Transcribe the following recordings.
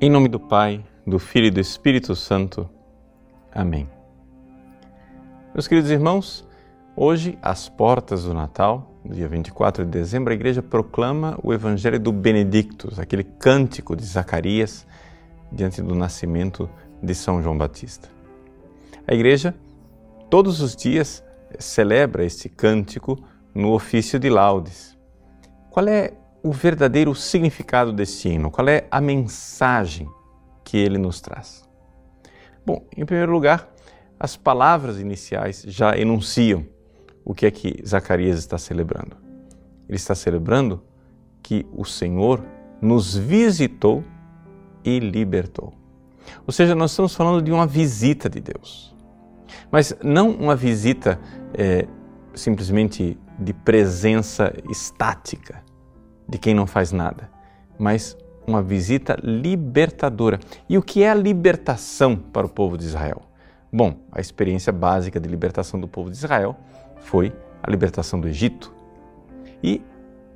Em nome do Pai, do Filho e do Espírito Santo. Amém. Meus queridos irmãos, hoje, às portas do Natal, dia 24 de dezembro, a igreja proclama o Evangelho do Benedictus, aquele cântico de Zacarias diante do nascimento de São João Batista. A igreja, todos os dias, celebra este cântico no ofício de laudes. Qual é o verdadeiro significado deste hino? Qual é a mensagem que ele nos traz? Bom, em primeiro lugar, as palavras iniciais já enunciam o que é que Zacarias está celebrando. Ele está celebrando que o Senhor nos visitou e libertou. Ou seja, nós estamos falando de uma visita de Deus. Mas não uma visita é, simplesmente de presença estática, de quem não faz nada, mas uma visita libertadora. E o que é a libertação para o povo de Israel? Bom, a experiência básica de libertação do povo de Israel foi a libertação do Egito. E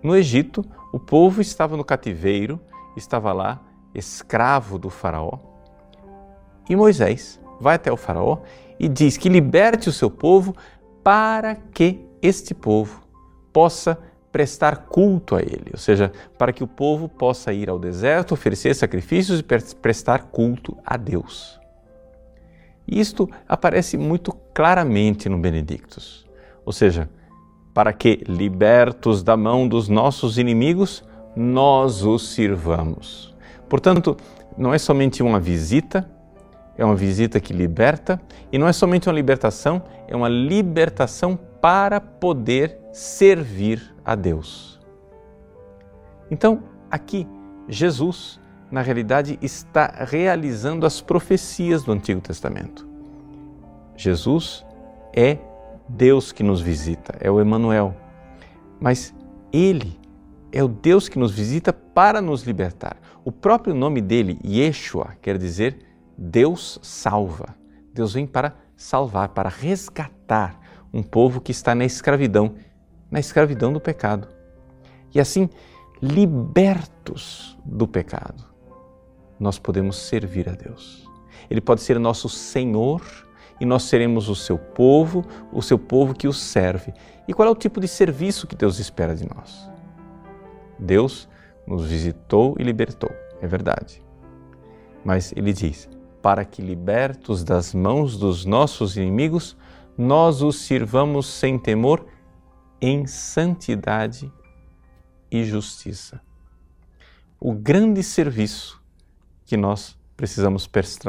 no Egito, o povo estava no cativeiro, estava lá escravo do Faraó. E Moisés vai até o Faraó e diz que liberte o seu povo para que este povo possa prestar culto a ele, ou seja, para que o povo possa ir ao deserto, oferecer sacrifícios e prestar culto a Deus. Isto aparece muito claramente no Benedictus, ou seja, para que, libertos da mão dos nossos inimigos, nós os sirvamos. Portanto, não é somente uma visita, é uma visita que liberta, e não é somente uma libertação, é uma libertação para poder servir a Deus. Então, aqui, Jesus, na realidade, está realizando as profecias do Antigo Testamento. Jesus é Deus que nos visita, é o Emanuel. Mas ele é o Deus que nos visita para nos libertar. O próprio nome dele, Yeshua, quer dizer Deus salva. Deus vem para salvar, para resgatar um povo que está na escravidão, na escravidão do pecado. E assim, libertos do pecado, nós podemos servir a Deus. Ele pode ser nosso Senhor e nós seremos o seu povo, o seu povo que o serve. E qual é o tipo de serviço que Deus espera de nós? Deus nos visitou e libertou, é verdade. Mas ele diz: para que, libertos das mãos dos nossos inimigos, nós os sirvamos sem temor em santidade e justiça. O grande serviço que nós precisamos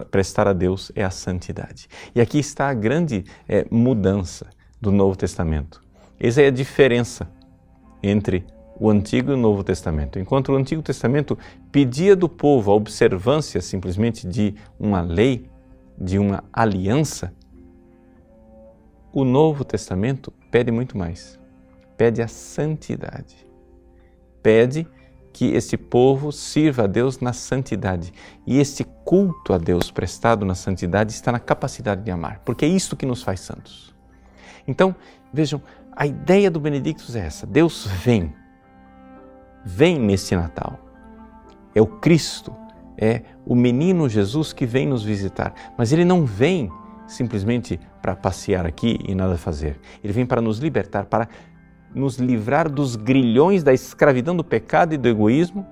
prestar a Deus é a santidade. E aqui está a grande é, mudança do Novo Testamento. Essa é a diferença entre o Antigo e o Novo Testamento. Enquanto o Antigo Testamento pedia do povo a observância simplesmente de uma lei, de uma aliança, o Novo Testamento pede muito mais. Pede a santidade. Pede que este povo sirva a Deus na santidade. E este culto a Deus prestado na santidade está na capacidade de amar, porque é isto que nos faz santos. Então, vejam, a ideia do Benedictus é essa: Deus vem, vem nesse Natal. É o Cristo, é o menino Jesus que vem nos visitar, mas ele não vem simplesmente para passear aqui e nada fazer. Ele vem para nos libertar, para nos livrar dos grilhões da escravidão do pecado e do egoísmo,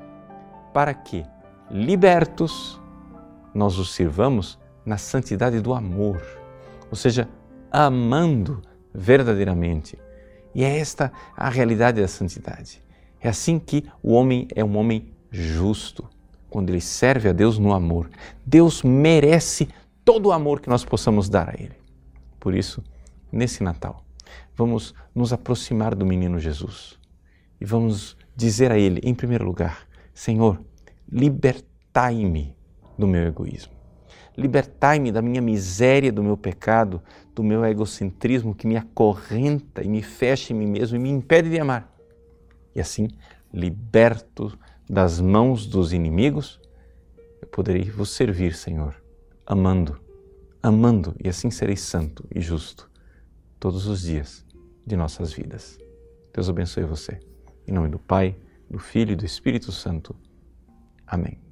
para que, libertos, nós os sirvamos na santidade do amor, ou seja, amando verdadeiramente. E é esta a realidade da santidade. É assim que o homem é um homem justo, quando ele serve a Deus no amor. Deus merece todo o amor que nós possamos dar a Ele. Por isso, nesse Natal, vamos nos aproximar do menino Jesus e vamos dizer a Ele, em primeiro lugar: Senhor, libertai-me do meu egoísmo. Libertai-me da minha miséria, do meu pecado, do meu egocentrismo que me acorrenta e me fecha em mim mesmo e me impede de amar. E assim, liberto das mãos dos inimigos, eu poderei vos servir, Senhor, amando, amando, e assim serei santo e justo todos os dias de nossas vidas. Deus abençoe você. Em nome do Pai, do Filho e do Espírito Santo. Amém.